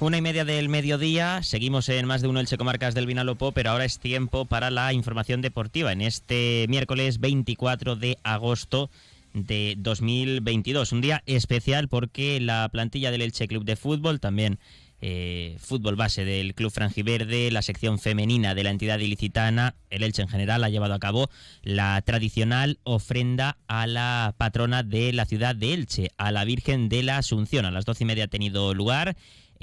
Una y media del mediodía, seguimos en más de uno Elche Comarcas del Vinalopó, pero ahora es tiempo para la información deportiva. En este miércoles 24 de agosto de 2022, un día especial porque la plantilla del Elche Club de Fútbol, también eh, fútbol base del Club Frangiverde, la sección femenina de la entidad ilicitana, el Elche en general, ha llevado a cabo la tradicional ofrenda a la patrona de la ciudad de Elche, a la Virgen de la Asunción. A las doce y media ha tenido lugar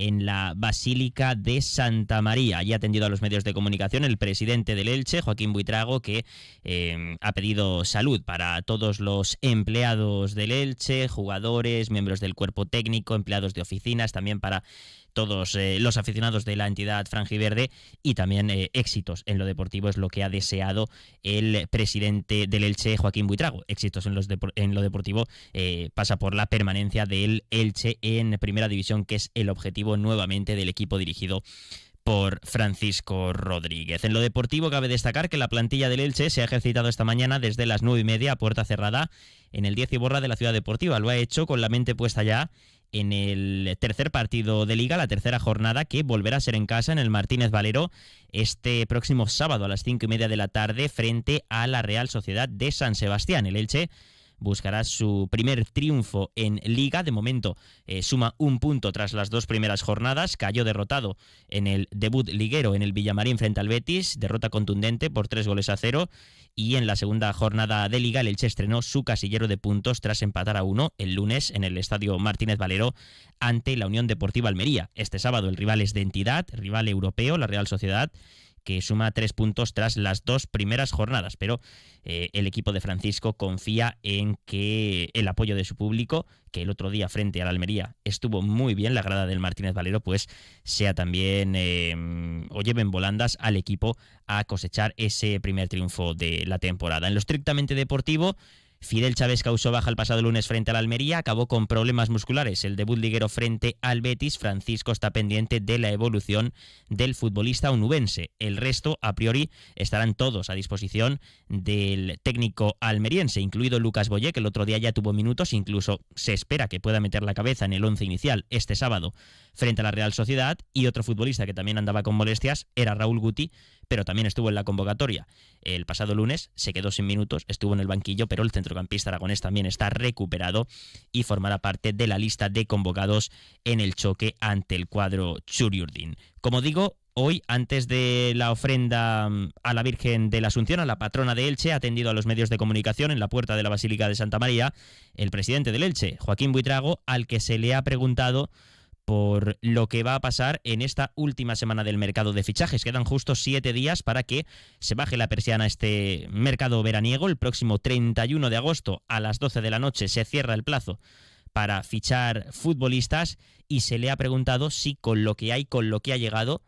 en la Basílica de Santa María. Allí ha atendido a los medios de comunicación el presidente del Elche, Joaquín Buitrago, que eh, ha pedido salud para todos los empleados del Elche, jugadores, miembros del cuerpo técnico, empleados de oficinas, también para todos eh, los aficionados de la entidad franjiverde y también eh, éxitos en lo deportivo es lo que ha deseado el presidente del Elche, Joaquín Buitrago. Éxitos en, los en lo deportivo pasa por la permanencia del Elche en primera división, que es el objetivo nuevamente del equipo dirigido por Francisco Rodríguez. En lo deportivo cabe destacar que la plantilla del Elche se ha ejercitado esta mañana desde las nueve y media a puerta cerrada en el 10 y borra de la ciudad deportiva. Lo ha hecho con la mente puesta ya en el tercer partido de liga, la tercera jornada, que volverá a ser en casa en el Martínez Valero este próximo sábado a las cinco y media de la tarde frente a la Real Sociedad de San Sebastián. El Elche buscará su primer triunfo en liga. De momento eh, suma un punto tras las dos primeras jornadas. Cayó derrotado en el debut liguero en el Villamarín frente al Betis. Derrota contundente por tres goles a cero. Y en la segunda jornada de liga el Elche estrenó su casillero de puntos tras empatar a uno el lunes en el estadio Martínez Valero ante la Unión Deportiva Almería. Este sábado el rival es de entidad, rival europeo, la Real Sociedad que suma tres puntos tras las dos primeras jornadas, pero eh, el equipo de Francisco confía en que el apoyo de su público, que el otro día frente a la Almería estuvo muy bien, la grada del Martínez Valero, pues sea también eh, o lleven volandas al equipo a cosechar ese primer triunfo de la temporada. En lo estrictamente deportivo, Fidel Chávez causó baja el pasado lunes frente al Almería, acabó con problemas musculares. El debut liguero frente al Betis, Francisco está pendiente de la evolución del futbolista onubense. El resto, a priori, estarán todos a disposición del técnico almeriense, incluido Lucas Boyé, que el otro día ya tuvo minutos, incluso se espera que pueda meter la cabeza en el once inicial este sábado frente a la Real Sociedad. Y otro futbolista que también andaba con molestias era Raúl Guti, pero también estuvo en la convocatoria el pasado lunes, se quedó sin minutos, estuvo en el banquillo, pero el centrocampista aragonés también está recuperado y formará parte de la lista de convocados en el choque ante el cuadro Churiurdin. Como digo, Hoy, antes de la ofrenda mm, a la Virgen de la Asunción, a la patrona de Elche, ha atendido a los medios de comunicación en la puerta de la Basílica de Santa María el presidente del Elche, Joaquín Buitrago, al que se le ha preguntado por lo que va a pasar en esta última semana del mercado de fichajes. Quedan justo siete días para que se baje la persiana este mercado veraniego. El próximo 31 de agosto a las 12 de la noche se cierra el plazo para fichar futbolistas y se le ha preguntado si con lo que hay, con lo que ha llegado,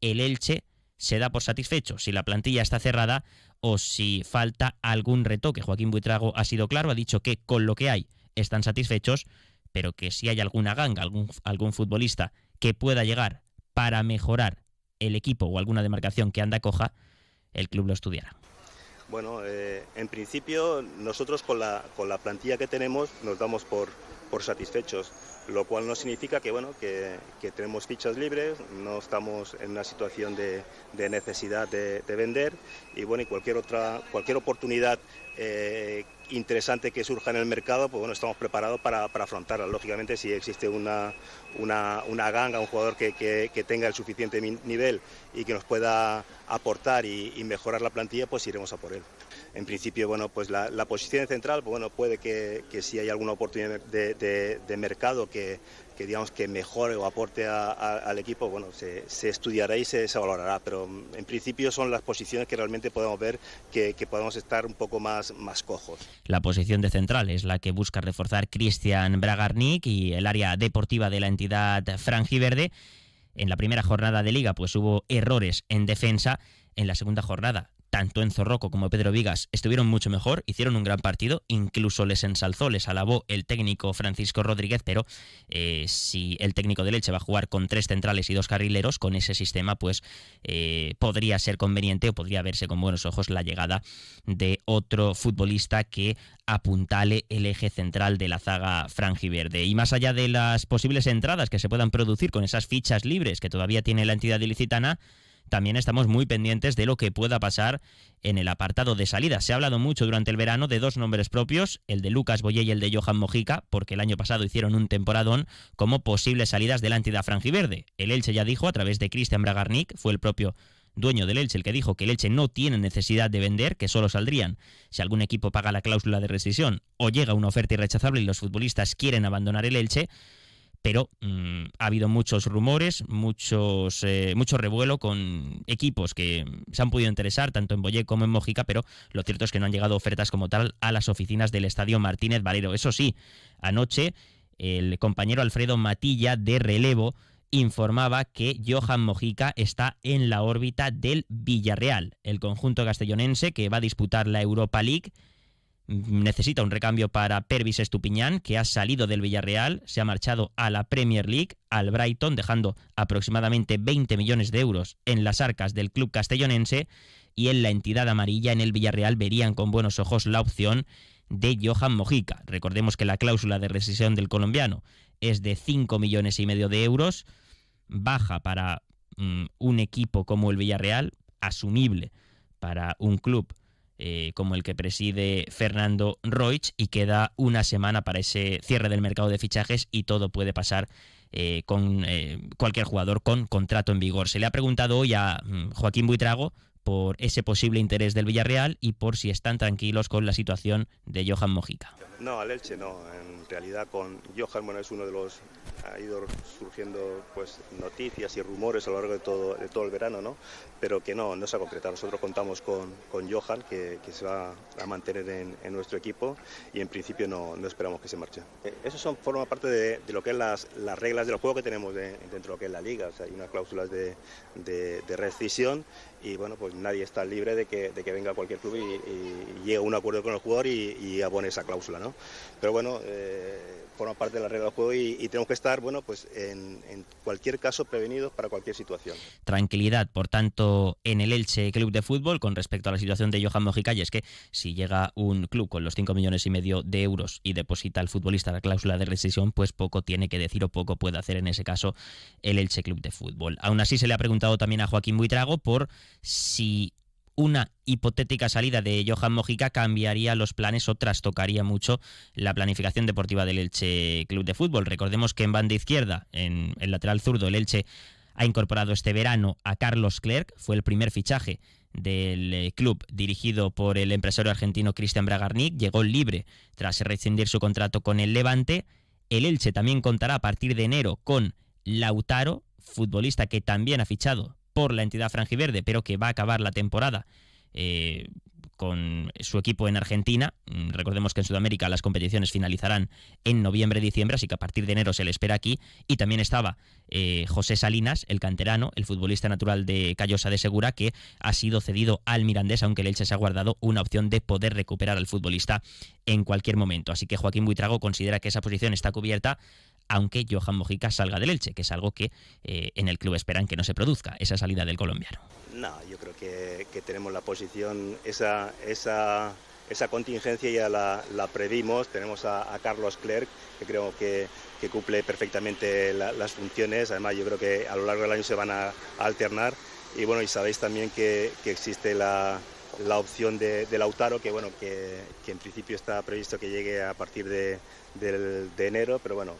el Elche se da por satisfecho, si la plantilla está cerrada o si falta algún retoque. Joaquín Buitrago ha sido claro, ha dicho que con lo que hay están satisfechos, pero que si hay alguna ganga, algún, algún futbolista que pueda llegar para mejorar el equipo o alguna demarcación que anda coja, el club lo estudiará. Bueno, eh, en principio nosotros con la, con la plantilla que tenemos nos damos por, por satisfechos lo cual no significa que, bueno, que, tenemos fichas libres, no estamos en una situación de, necesidad de, vender y, bueno, y cualquier, otra, cualquier oportunidad eh, interesante que surja en el mercado, pues bueno, estamos preparados para, afrontarla. Lógicamente, si existe una, una, ganga, un jugador que, tenga el suficiente nivel y que nos pueda aportar y, mejorar la plantilla, pues iremos a por él. En principio, bueno, pues la, posición central, bueno, puede que, si hay alguna oportunidad de mercado que, que digamos que mejore o aporte al equipo, bueno, se, estudiará y se, valorará, pero mm, en principio son las posiciones que realmente podemos ver que, podemos estar un poco más, más cojos. La posición de central es la que busca reforzar Cristian Bragarnik y el área deportiva de la entidad franjiverde. En la primera jornada de liga pues hubo errores en defensa, en la segunda jornada tanto Enzo Rocco como Pedro Vigas estuvieron mucho mejor, hicieron un gran partido, incluso les ensalzó, les alabó el técnico Francisco Rodríguez, pero eh, si el técnico de Leche va a jugar con tres centrales y dos carrileros, con ese sistema pues eh, podría ser conveniente o podría verse con buenos ojos la llegada de otro futbolista que apuntale el eje central de la zaga franjiverde. Y más allá de las posibles entradas que se puedan producir con esas fichas libres que todavía tiene la entidad ilicitana, también estamos muy pendientes de lo que pueda pasar en el apartado de salida. Se ha hablado mucho durante el verano de dos nombres propios, el de Lucas Boye y el de Johan Mojica, porque el año pasado hicieron un temporadón como posibles salidas de la entidad franjiverde. El Elche ya dijo a través de Cristian Bragarnik, fue el propio dueño del Elche el que dijo que el Elche no tiene necesidad de vender, que solo saldrían si algún equipo paga la cláusula de rescisión o llega una oferta irrechazable y los futbolistas quieren abandonar el Elche pero mm, ha habido muchos rumores, muchos, eh, mucho revuelo con equipos que se han podido interesar, tanto en Boyé como en Mojica, pero lo cierto es que no han llegado ofertas como tal a las oficinas del Estadio Martínez Valero. Eso sí, anoche el compañero Alfredo Matilla de relevo informaba que Johan Mojica está en la órbita del Villarreal, el conjunto castellonense que va a disputar la Europa League necesita un recambio para Pervis Estupiñán, que ha salido del Villarreal, se ha marchado a la Premier League, al Brighton, dejando aproximadamente 20 millones de euros en las arcas del club castellonense, y en la entidad amarilla en el Villarreal verían con buenos ojos la opción de Johan Mojica. Recordemos que la cláusula de rescisión del colombiano es de 5 millones y medio de euros, baja para mm, un equipo como el Villarreal, asumible para un club eh, como el que preside Fernando Roig y queda una semana para ese cierre del mercado de fichajes y todo puede pasar eh, con eh, cualquier jugador con contrato en vigor. Se le ha preguntado hoy a mm, Joaquín Buitrago por ese posible interés del Villarreal y por si están tranquilos con la situación de Johan Mojica. No, al Elche no. En realidad con Johan bueno, es uno de los ha ido surgiendo pues noticias y rumores a lo largo de todo, de todo el verano, ¿no? pero que no, no se ha concretado. Nosotros contamos con, con Johan, que, se va a mantener en, en, nuestro equipo y en principio no, no esperamos que se marche. Eh, eso son, forma parte de, de, lo que es las, las reglas del juego que tenemos de, dentro de lo que es la liga. O sea, hay unas cláusulas de, de, rescisión y bueno, pues nadie está libre de que, de que venga cualquier club y, y, llegue a un acuerdo con el jugador y, y abone esa cláusula. ¿no? Pero bueno, eh, forma parte de la regla del juego y, tenemos que estar, bueno, pues en, cualquier caso prevenidos para cualquier situación. Tranquilidad, por tanto, en el Elche Club de Fútbol con respecto a la situación de Johan es que si llega un club con los 5 millones y medio de euros y deposita al futbolista la cláusula de rescisión, pues poco tiene que decir o poco puede hacer en ese caso el Elche Club de Fútbol. Aún así se le ha preguntado también a Joaquín Buitrago por si una hipotética salida de Johan Mojica cambiaría los planes o trastocaría mucho la planificación deportiva del Elche Club de Fútbol. Recordemos que en banda izquierda, en el lateral zurdo, el Elche ha incorporado este verano a Carlos Clerc, fue el primer fichaje del eh, club dirigido por el empresario argentino Cristian Bragarnik, llegó libre tras rescindir su contrato con el Levante. El Elche también contará a partir de enero con Lautaro, futbolista que también ha fichado por la entidad franjiverde, pero que va a acabar la temporada eh, con su equipo en Argentina. Mm, recordemos que en Sudamérica las competiciones finalizarán en noviembre-diciembre, así que a partir de enero se le espera aquí. Y también estaba eh, José Salinas, el canterano, el futbolista natural de Callosa de Segura, que ha sido cedido al Mirandés, aunque el Elche se ha guardado una opción de poder recuperar al futbolista en cualquier momento. Así que Joaquín Buitrago considera que esa posición está cubierta aunque Johan Mojica salga del Elche, que es algo que eh, en el club esperan que no se produzca, esa salida del colombiano. No, yo creo que, tenemos la posición, esa, esa, esa contingencia ya la, la previmos, tenemos a, Carlos Clerc, que creo que, que cumple perfectamente la, las funciones, además yo creo que a lo largo del año se van a, a alternar. Y bueno, y sabéis también que, que existe la, la opción de, de, Lautaro, que bueno, que, que en principio está previsto que llegue a partir de, del, de enero, pero bueno,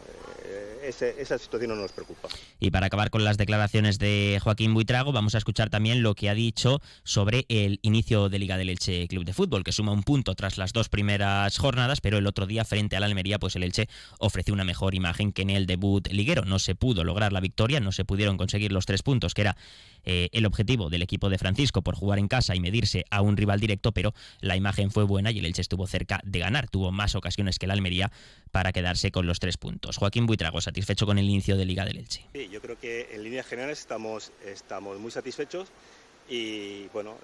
eh, esa situación no nos preocupa. Y para acabar con las declaraciones de Joaquín Buitrago, vamos a escuchar también lo que ha dicho sobre el inicio de Liga del Elche Club de Fútbol, que suma un punto tras las dos primeras jornadas, pero el otro día frente a la Almería, pues el Elche ofreció una mejor imagen que en el debut liguero. No se pudo lograr la victoria, no se pudieron conseguir los tres puntos, que era eh, el objetivo del equipo de Francisco por jugar en casa y medirse a un rival directo, pero la imagen fue buena y el Elche estuvo cerca de ganar. Tuvo más ocasiones que la Almería para quedarse con los tres puntos. Joaquín Buitrago, satisfecho con el inicio de Liga del Elche. Sí, yo creo que en líneas generales estamos, estamos muy satisfechos y bueno,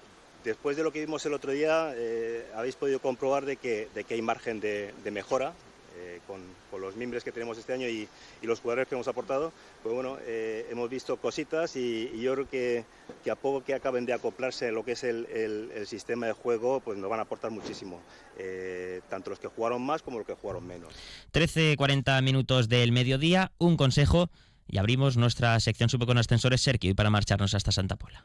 después de lo que vimos el otro día, eh, habéis podido comprobar de que, de que hay margen de, mejora eh, con, los miembros que tenemos este año y, los jugadores que hemos aportado. Pues bueno, eh, hemos visto cositas y, yo creo que, a poco que acaben de acoplarse a lo que es el, sistema de juego, pues nos van a aportar muchísimo. tanto los que jugaron más como los que jugaron menos. 13-40 minutos del mediodía, un consejo y abrimos nuestra sección Sube con Ascensores Sergio para marcharnos hasta Santa Pola.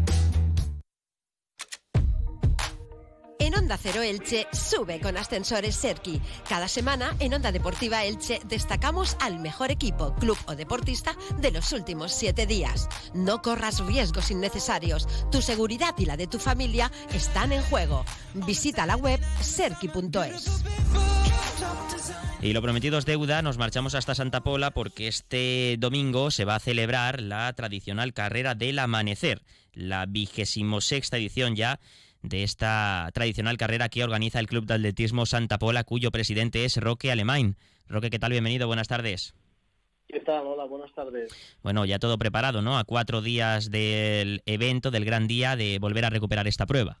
Onda Cero Elche sube con ascensores Serki. Cada semana en Onda Deportiva Elche destacamos al mejor equipo, club o deportista de los últimos siete días. No corras riesgos innecesarios. Tu seguridad y la de tu familia están en juego. Visita la web serki.es. Y lo prometido es deuda, nos marchamos hasta Santa Pola porque este domingo se va a celebrar la tradicional carrera del amanecer, la vigésimo sexta edición ya de esta tradicional carrera que organiza el Club de Atletismo Santa Pola, cuyo presidente es Roque Alemán. Roque, ¿qué tal? Bienvenido, buenas tardes. ¿Qué tal? Hola, buenas tardes. Bueno, ya todo preparado, ¿no? A cuatro días del evento, del gran día, de volver a recuperar esta prueba.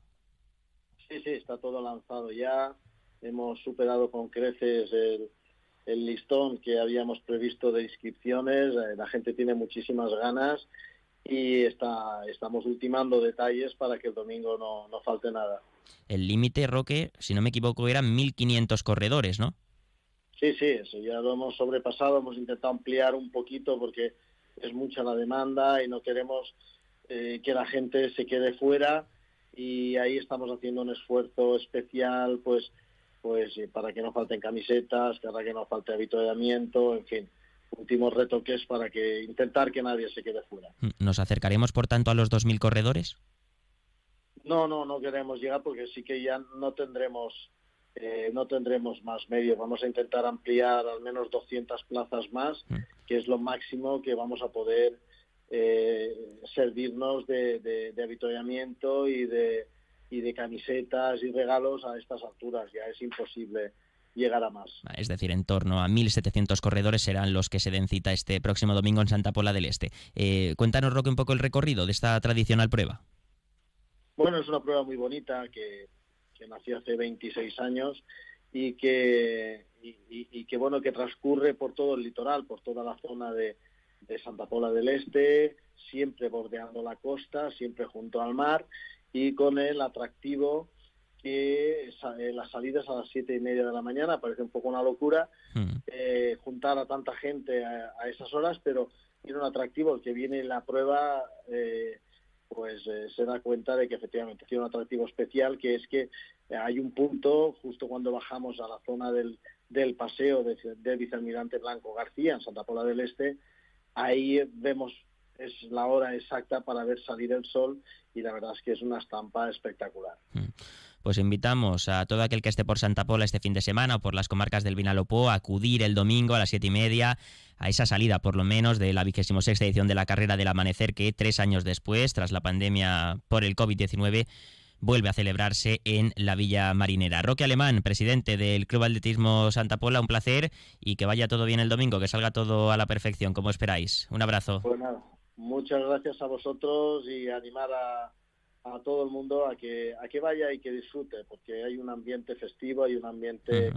Sí, sí, está todo lanzado ya. Hemos superado con creces el, el listón que habíamos previsto de inscripciones. Eh, la gente tiene muchísimas ganas y está, estamos ultimando detalles para que el domingo no, no falte nada. El límite, Roque, si no me equivoco, eran 1.500 corredores, ¿no? Sí, sí, eso ya lo hemos sobrepasado, hemos intentado ampliar un poquito porque es mucha la demanda y no queremos eh, que la gente se quede fuera y ahí estamos haciendo un esfuerzo especial pues pues eh, para que no falten camisetas, para que no falte avituallamiento, en fin últimos retoques para que intentar que nadie se quede fuera. ¿Nos acercaremos, por tanto, a los 2.000 corredores? No, no, no queremos llegar porque sí que ya no tendremos eh, no tendremos más medios. Vamos a intentar ampliar al menos 200 plazas más, mm. que es lo máximo que vamos a poder eh, servirnos de, de, de y de, y de camisetas y regalos a estas alturas. Ya es imposible llegar a más. Es decir, en torno a 1.700 corredores serán los que se den cita este próximo domingo en Santa Pola del Este. Eh, cuéntanos, Roque, un poco el recorrido de esta tradicional prueba. Bueno, es una prueba muy bonita que, nació hace 26 años y que, y, que, bueno, que transcurre por todo el litoral, por toda la zona de, de Santa Pola del Este, siempre bordeando la costa, siempre junto al mar y con el atractivo que eh, las salidas a las siete y media de la mañana parece un poco una locura hmm. eh, juntar a tanta gente a, esas horas, pero tiene un atractivo el que viene la prueba. Eh, pues se da cuenta de que efectivamente tiene un atractivo especial, que es que hay un punto justo cuando bajamos a la zona del, del paseo del vicealmirante Blanco García en Santa Pola del Este, ahí vemos es la hora exacta para ver salir el sol y la verdad es que es una estampa espectacular. Hmm pues invitamos a todo aquel que esté por Santa Pola este fin de semana o por las comarcas del Vinalopó a acudir el domingo a las siete y media a esa salida, por lo menos, de la vigésimo sexta edición de la carrera del amanecer que tres años después, tras la pandemia por el COVID-19, vuelve a celebrarse en la Villa Marinera. Roque Alemán, presidente del Club Atletismo Santa Pola, un placer y que vaya todo bien el domingo, que salga todo a la perfección, como esperáis. Un abrazo. Pues muchas gracias a vosotros y animar a a todo el mundo a que a que vaya y que disfrute porque hay un ambiente festivo hay un ambiente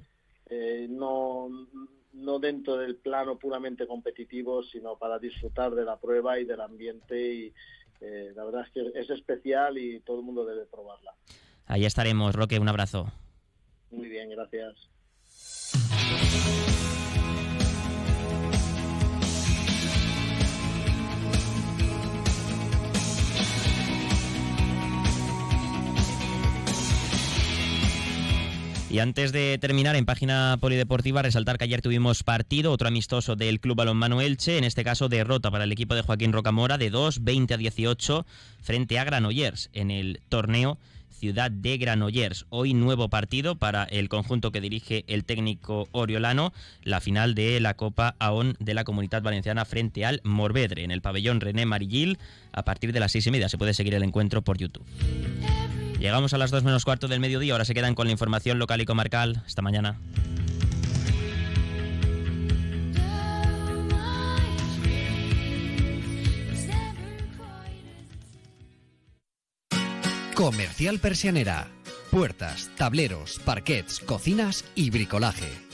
eh, no no dentro del plano puramente competitivo sino para disfrutar de la prueba y del ambiente y eh, la verdad es que es especial y todo el mundo debe probarla. Ahí estaremos Roque un abrazo. Muy bien gracias Y antes de terminar, en página polideportiva, resaltar que ayer tuvimos partido, otro amistoso del Club Balonmano Elche, en este caso derrota para el equipo de Joaquín Rocamora de 2, 20 a 18 frente a Granollers en el torneo Ciudad de Granollers. Hoy nuevo partido para el conjunto que dirige el técnico Oriolano, la final de la Copa AON de la Comunidad Valenciana frente al Morvedre en el pabellón René Marillil a partir de las seis y media. Se puede seguir el encuentro por YouTube. Llegamos a las 2 menos cuarto del mediodía, ahora se quedan con la información local y comarcal. Hasta mañana. Comercial Persianera. Puertas, tableros, parquets, cocinas y bricolaje